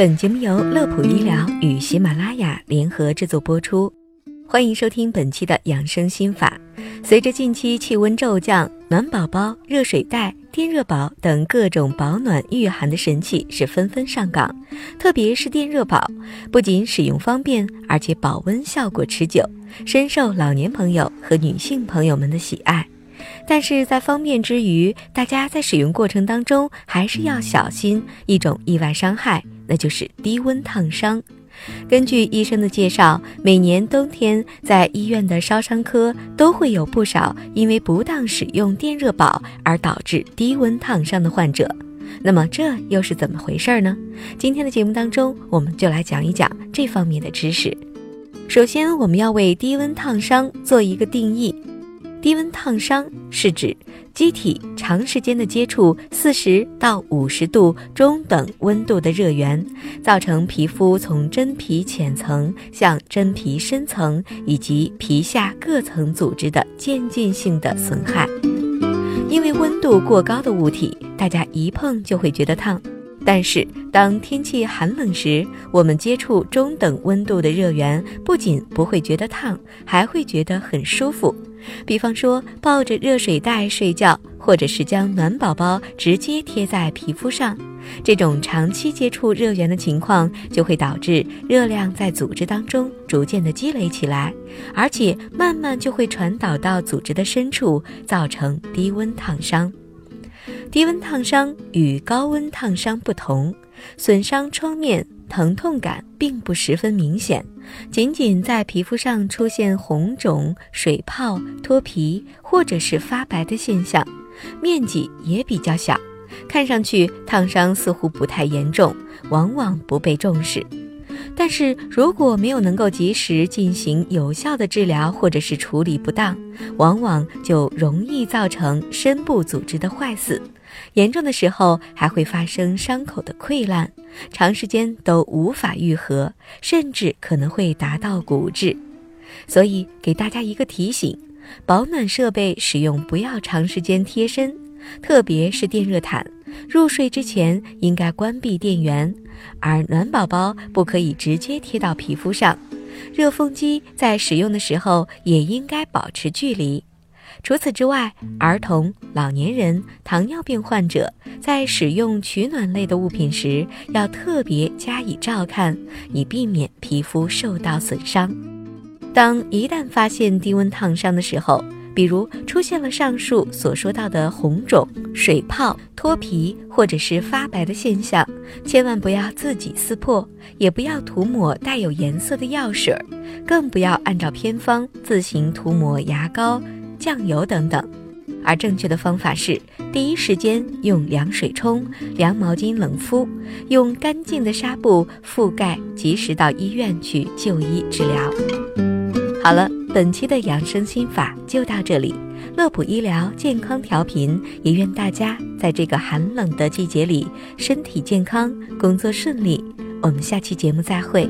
本节目由乐普医疗与喜马拉雅联合制作播出，欢迎收听本期的养生心法。随着近期气温骤降，暖宝宝、热水袋、电热宝等各种保暖御寒的神器是纷纷上岗，特别是电热宝，不仅使用方便，而且保温效果持久，深受老年朋友和女性朋友们的喜爱。但是在方便之余，大家在使用过程当中还是要小心一种意外伤害。那就是低温烫伤。根据医生的介绍，每年冬天在医院的烧伤科都会有不少因为不当使用电热宝而导致低温烫伤的患者。那么这又是怎么回事呢？今天的节目当中，我们就来讲一讲这方面的知识。首先，我们要为低温烫伤做一个定义。低温烫伤是指机体长时间的接触四十到五十度中等温度的热源，造成皮肤从真皮浅层向真皮深层以及皮下各层组织的渐进性的损害。因为温度过高的物体，大家一碰就会觉得烫。但是，当天气寒冷时，我们接触中等温度的热源，不仅不会觉得烫，还会觉得很舒服。比方说，抱着热水袋睡觉，或者是将暖宝宝直接贴在皮肤上，这种长期接触热源的情况，就会导致热量在组织当中逐渐的积累起来，而且慢慢就会传导到组织的深处，造成低温烫伤。低温烫伤与高温烫伤不同，损伤创面疼痛感并不十分明显，仅仅在皮肤上出现红肿、水泡、脱皮或者是发白的现象，面积也比较小，看上去烫伤似乎不太严重，往往不被重视。但是如果没有能够及时进行有效的治疗，或者是处理不当，往往就容易造成深部组织的坏死，严重的时候还会发生伤口的溃烂，长时间都无法愈合，甚至可能会达到骨质。所以给大家一个提醒：保暖设备使用不要长时间贴身，特别是电热毯。入睡之前应该关闭电源，而暖宝宝不可以直接贴到皮肤上。热风机在使用的时候也应该保持距离。除此之外，儿童、老年人、糖尿病患者在使用取暖类的物品时要特别加以照看，以避免皮肤受到损伤。当一旦发现低温烫伤的时候，比如出现了上述所说到的红肿、水泡、脱皮或者是发白的现象，千万不要自己撕破，也不要涂抹带有颜色的药水，更不要按照偏方自行涂抹牙膏、酱油等等。而正确的方法是，第一时间用凉水冲、凉毛巾冷敷，用干净的纱布覆盖，及时到医院去就医治疗。好了。本期的养生心法就到这里，乐普医疗健康调频也愿大家在这个寒冷的季节里身体健康，工作顺利。我们下期节目再会。